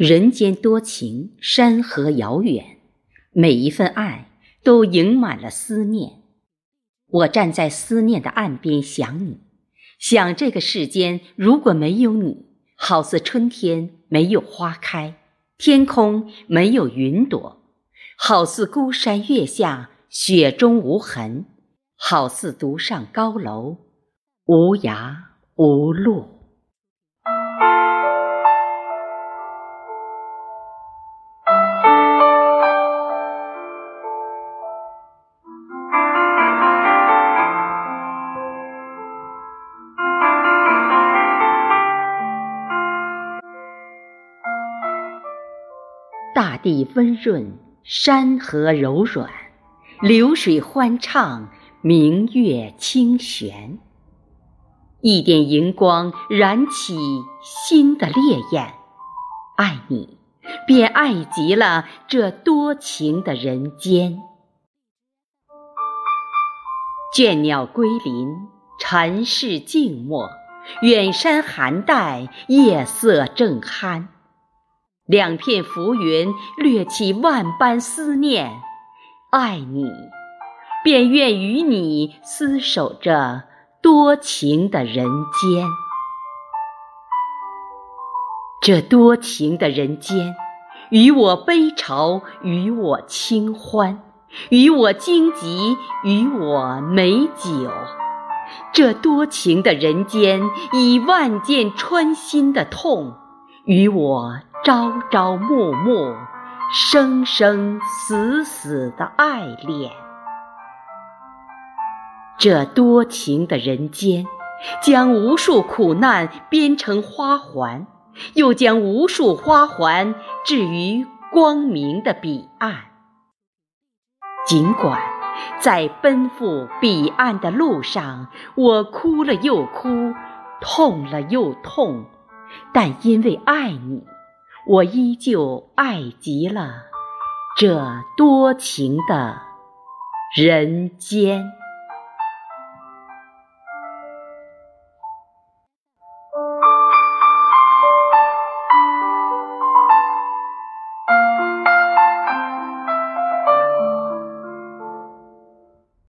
人间多情，山河遥远，每一份爱都盈满了思念。我站在思念的岸边想你，想这个世间如果没有你，好似春天没有花开，天空没有云朵，好似孤山月下雪中无痕，好似独上高楼无涯无路。大地温润，山河柔软，流水欢畅，明月清玄。一点荧光燃起新的烈焰，爱你，便爱极了这多情的人间。倦鸟归林，尘世静默，远山寒带，夜色正酣。两片浮云掠起万般思念，爱你，便愿与你厮守着多情的人间。这多情的人间，与我悲愁，与我清欢，与我荆棘，与我美酒。这多情的人间，以万箭穿心的痛，与我。朝朝暮暮，生生死死的爱恋。这多情的人间，将无数苦难编成花环，又将无数花环置于光明的彼岸。尽管在奔赴彼岸的路上，我哭了又哭，痛了又痛，但因为爱你。我依旧爱极了这多情的人间。